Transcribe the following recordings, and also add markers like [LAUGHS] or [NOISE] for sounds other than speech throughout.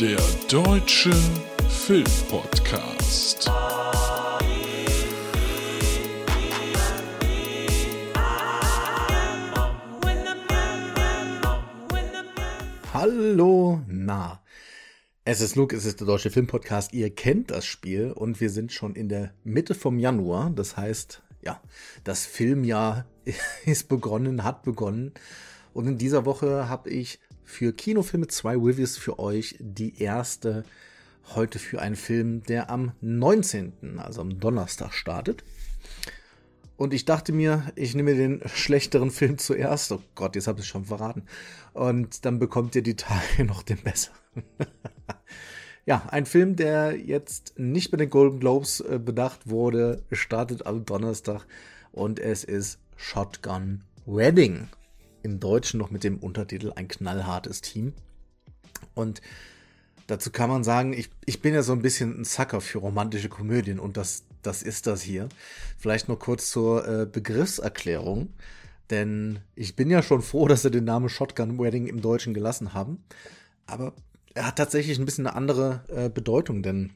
Der Deutsche Filmpodcast. Hallo, na. Es ist Luke, es ist der Deutsche Filmpodcast. Ihr kennt das Spiel und wir sind schon in der Mitte vom Januar. Das heißt, ja, das Filmjahr [LAUGHS] ist begonnen, hat begonnen. Und in dieser Woche habe ich für Kinofilme zwei Reviews für euch. Die erste heute für einen Film, der am 19., also am Donnerstag startet. Und ich dachte mir, ich nehme den schlechteren Film zuerst. Oh Gott, jetzt habe ich es schon verraten. Und dann bekommt ihr die Tage [LAUGHS] noch den besseren. [LAUGHS] ja, ein Film, der jetzt nicht bei den Golden Globes äh, bedacht wurde, startet am Donnerstag. Und es ist Shotgun Wedding im Deutschen noch mit dem Untertitel Ein knallhartes Team. Und dazu kann man sagen, ich, ich bin ja so ein bisschen ein Sucker für romantische Komödien und das, das ist das hier. Vielleicht noch kurz zur äh, Begriffserklärung. Denn ich bin ja schon froh, [LAUGHS] dass sie den Namen Shotgun Wedding im Deutschen gelassen haben. Aber er hat tatsächlich ein bisschen eine andere äh, Bedeutung, denn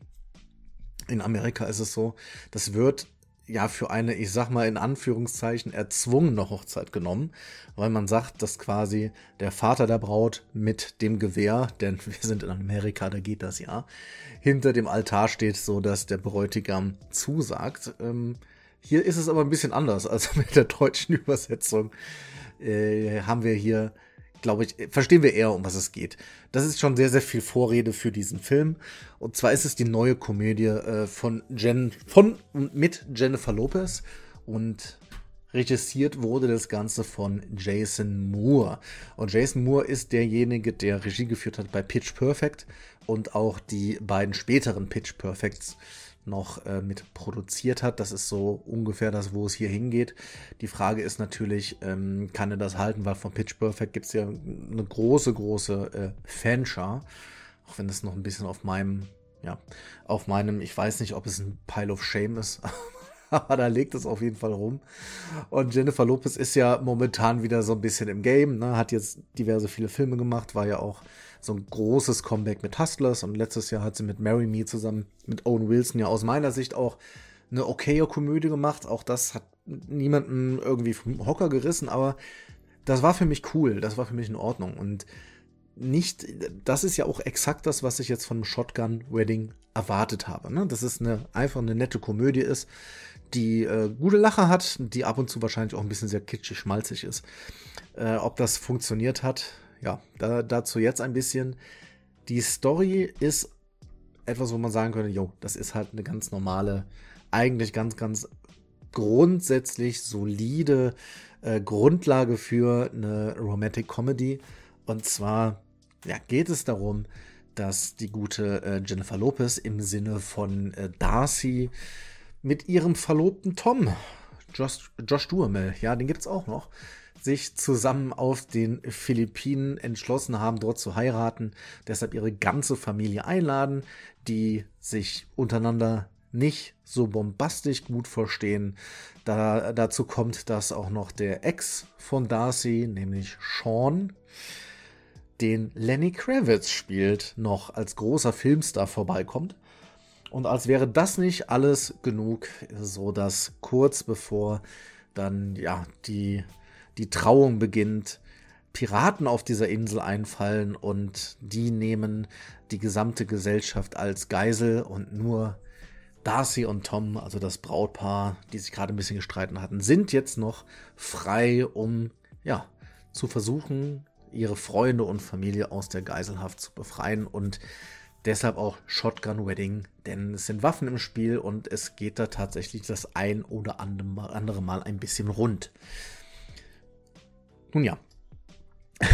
in Amerika ist es so, das wird ja für eine, ich sag mal in Anführungszeichen, erzwungene Hochzeit genommen, weil man sagt, dass quasi der Vater der Braut mit dem Gewehr, [LAUGHS] denn wir sind in Amerika, da geht das ja, hinter dem Altar steht, so dass der Bräutigam zusagt. Ähm, hier ist es aber ein bisschen anders als [LAUGHS] mit der deutschen Übersetzung. Äh, haben wir hier glaube ich, verstehen wir eher, um was es geht. Das ist schon sehr, sehr viel Vorrede für diesen Film. Und zwar ist es die neue Komödie äh, von Jen, von und mit Jennifer Lopez. Und regissiert wurde das Ganze von Jason Moore. Und Jason Moore ist derjenige, der Regie geführt hat bei Pitch Perfect und auch die beiden späteren Pitch Perfects noch äh, mit produziert hat. Das ist so ungefähr das, wo es hier hingeht. Die Frage ist natürlich, ähm, kann er das halten, weil von Pitch Perfect gibt es ja eine große, große äh, Fanschar. Auch wenn das noch ein bisschen auf meinem, ja, auf meinem, ich weiß nicht, ob es ein Pile of Shame ist, [LAUGHS] aber [LAUGHS] da legt es auf jeden Fall rum. Und Jennifer Lopez ist ja momentan wieder so ein bisschen im Game, ne? hat jetzt diverse viele Filme gemacht, war ja auch so ein großes Comeback mit Hustlers und letztes Jahr hat sie mit Marry Me zusammen mit Owen Wilson ja aus meiner Sicht auch eine okaye Komödie gemacht. Auch das hat niemanden irgendwie vom Hocker gerissen, aber das war für mich cool, das war für mich in Ordnung und nicht, das ist ja auch exakt das, was ich jetzt von Shotgun Wedding erwartet habe. Ne? Dass es eine, einfach eine nette Komödie ist, die äh, gute Lache hat, die ab und zu wahrscheinlich auch ein bisschen sehr kitschig, schmalzig ist. Äh, ob das funktioniert hat, ja, da, dazu jetzt ein bisschen. Die Story ist etwas, wo man sagen könnte, jo, das ist halt eine ganz normale, eigentlich ganz, ganz grundsätzlich solide äh, Grundlage für eine Romantic Comedy. Und zwar ja, geht es darum, dass die gute äh, Jennifer Lopez im Sinne von äh, Darcy mit ihrem Verlobten Tom, Josh, Josh Duhamel, ja, den gibt es auch noch, sich zusammen auf den Philippinen entschlossen haben, dort zu heiraten, deshalb ihre ganze Familie einladen, die sich untereinander nicht so bombastisch gut verstehen. Da, dazu kommt, dass auch noch der Ex von Darcy, nämlich Sean, den Lenny Kravitz spielt, noch als großer Filmstar vorbeikommt. Und als wäre das nicht alles genug, so dass kurz bevor dann ja die die Trauung beginnt, Piraten auf dieser Insel einfallen und die nehmen die gesamte Gesellschaft als Geisel und nur Darcy und Tom, also das Brautpaar, die sich gerade ein bisschen gestritten hatten, sind jetzt noch frei, um ja zu versuchen, ihre Freunde und Familie aus der Geiselhaft zu befreien und deshalb auch Shotgun Wedding, denn es sind Waffen im Spiel und es geht da tatsächlich das ein oder andere Mal ein bisschen rund. Nun ja. [LAUGHS]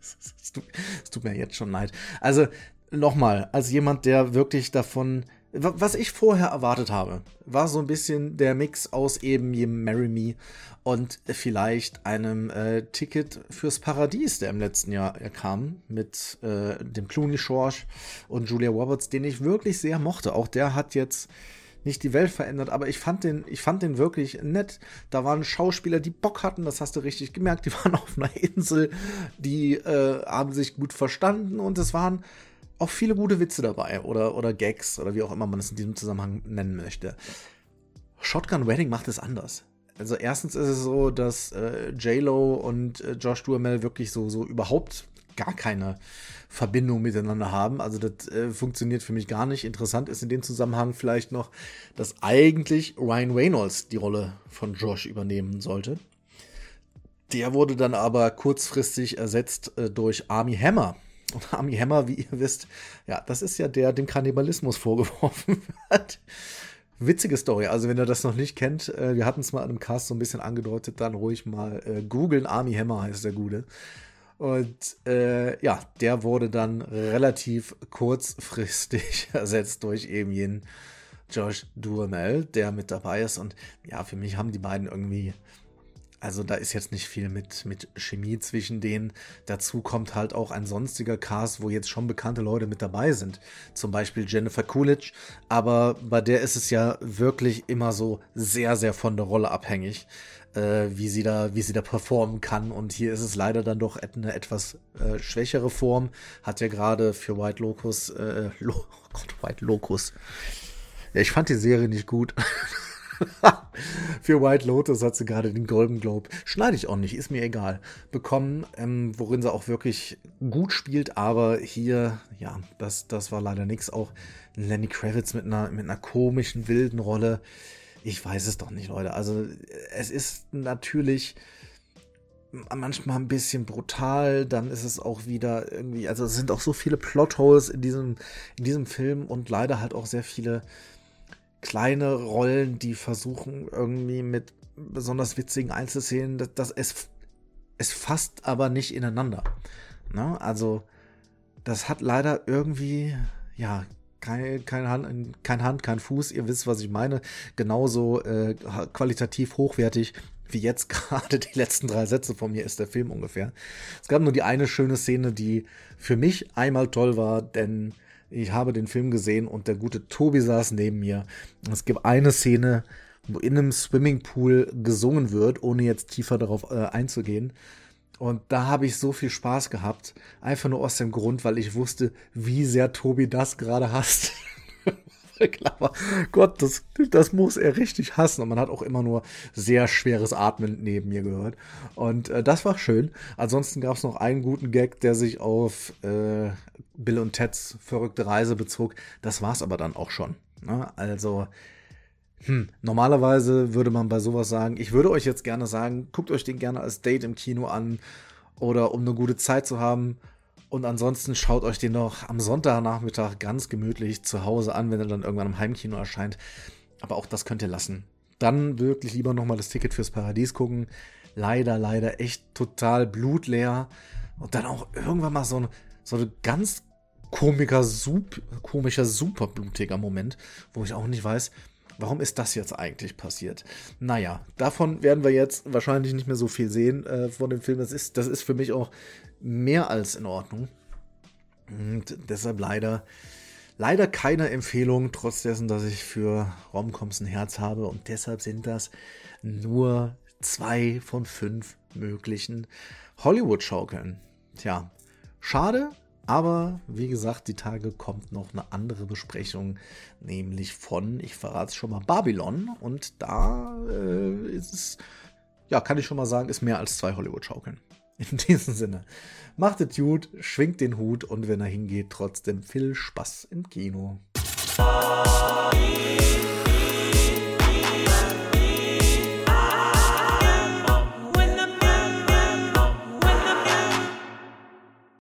Es tut, mir jetzt schon leid. Also nochmal, als jemand, der wirklich davon, was ich vorher erwartet habe, war so ein bisschen der Mix aus eben jedem Marry Me und vielleicht einem äh, Ticket fürs Paradies, der im letzten Jahr kam, mit äh, dem Clooney George und Julia Roberts, den ich wirklich sehr mochte. Auch der hat jetzt nicht die Welt verändert, aber ich fand den, ich fand den wirklich nett. Da waren Schauspieler, die Bock hatten, das hast du richtig gemerkt. Die waren [LAUGHS] auf einer Insel, die äh, haben sich gut verstanden und es waren auch viele gute Witze dabei oder, oder Gags oder wie auch immer man es in diesem Zusammenhang nennen möchte. Shotgun Wedding macht es anders. Also erstens ist es so, dass äh, J-Lo und äh, Josh Duhamel wirklich so, so überhaupt gar keine Verbindung miteinander haben. Also das äh, funktioniert für mich gar nicht. Interessant ist in dem Zusammenhang vielleicht noch, dass eigentlich Ryan Reynolds die Rolle von Josh übernehmen sollte. Der wurde dann aber kurzfristig ersetzt äh, durch Army Hammer. Und Army Hammer, wie ihr wisst, ja, das ist ja der, dem Kannibalismus vorgeworfen [LAUGHS] wird. Witzige Story. Also, wenn ihr das noch nicht kennt, äh, wir hatten es mal in einem Cast so ein bisschen angedeutet, dann ruhig mal äh, googeln. Army Hammer heißt der Gute. Und äh, ja, der wurde dann relativ kurzfristig [LAUGHS] ersetzt durch eben jenen Josh Duhamel, der mit dabei ist. Und ja, für mich haben die beiden irgendwie also da ist jetzt nicht viel mit, mit Chemie zwischen denen. Dazu kommt halt auch ein sonstiger Cast, wo jetzt schon bekannte Leute mit dabei sind. Zum Beispiel Jennifer Coolidge. Aber bei der ist es ja wirklich immer so sehr, sehr von der Rolle abhängig, äh, wie, sie da, wie sie da performen kann. Und hier ist es leider dann doch eine etwas äh, schwächere Form. Hat ja gerade für White Locus, äh, Lo [LAUGHS] oh Gott, White Locus. Ja, ich fand die Serie nicht gut. [LAUGHS] [LAUGHS] Für White Lotus hat sie gerade den Golden Globe, schneide ich auch nicht, ist mir egal, bekommen, ähm, worin sie auch wirklich gut spielt, aber hier, ja, das, das war leider nichts. Auch Lenny Kravitz mit einer, mit einer komischen, wilden Rolle. Ich weiß es doch nicht, Leute. Also, es ist natürlich manchmal ein bisschen brutal, dann ist es auch wieder irgendwie, also es sind auch so viele Plotholes in diesem, in diesem Film und leider halt auch sehr viele kleine Rollen, die versuchen irgendwie mit besonders witzigen Einzelszenen, dass, dass es, es fasst aber nicht ineinander. Ne? Also, das hat leider irgendwie, ja, keine, keine Hand, kein Hand, kein Fuß. Ihr wisst, was ich meine. Genauso äh, qualitativ hochwertig wie jetzt [LAUGHS] gerade die letzten drei Sätze von mir ist der Film ungefähr. Es gab nur die eine schöne Szene, die für mich einmal toll war, denn ich habe den Film gesehen und der gute Tobi saß neben mir. Es gibt eine Szene, wo in einem Swimmingpool gesungen wird, ohne jetzt tiefer darauf äh, einzugehen. Und da habe ich so viel Spaß gehabt. Einfach nur aus dem Grund, weil ich wusste, wie sehr Tobi das gerade hasst. [LAUGHS] Klar, Gott, das, das muss er richtig hassen. Und man hat auch immer nur sehr schweres Atmen neben mir gehört. Und äh, das war schön. Ansonsten gab es noch einen guten Gag, der sich auf äh, Bill und Teds verrückte Reise bezog. Das war es aber dann auch schon. Ne? Also, hm, normalerweise würde man bei sowas sagen, ich würde euch jetzt gerne sagen, guckt euch den gerne als Date im Kino an oder um eine gute Zeit zu haben. Und ansonsten schaut euch den noch am Sonntagnachmittag ganz gemütlich zu Hause an, wenn er dann irgendwann im Heimkino erscheint. Aber auch das könnt ihr lassen. Dann wirklich lieber nochmal das Ticket fürs Paradies gucken. Leider, leider echt total blutleer. Und dann auch irgendwann mal so ein, so ein ganz komischer, sup, komischer, super blutiger Moment, wo ich auch nicht weiß, warum ist das jetzt eigentlich passiert? Naja, davon werden wir jetzt wahrscheinlich nicht mehr so viel sehen äh, von dem Film. Das ist, das ist für mich auch mehr als in Ordnung. Und deshalb leider, leider keine Empfehlung, trotz dessen, dass ich für Romcoms ein Herz habe. Und deshalb sind das nur zwei von fünf möglichen Hollywood-Schaukeln. Tja, schade, aber wie gesagt, die Tage kommt noch eine andere Besprechung, nämlich von, ich verrate es schon mal, Babylon. Und da äh, ist es, ja, kann ich schon mal sagen, ist mehr als zwei Hollywood-Schaukeln. [LAUGHS] In diesem Sinne, macht es gut, schwingt den Hut und wenn er hingeht, trotzdem viel Spaß im Kino.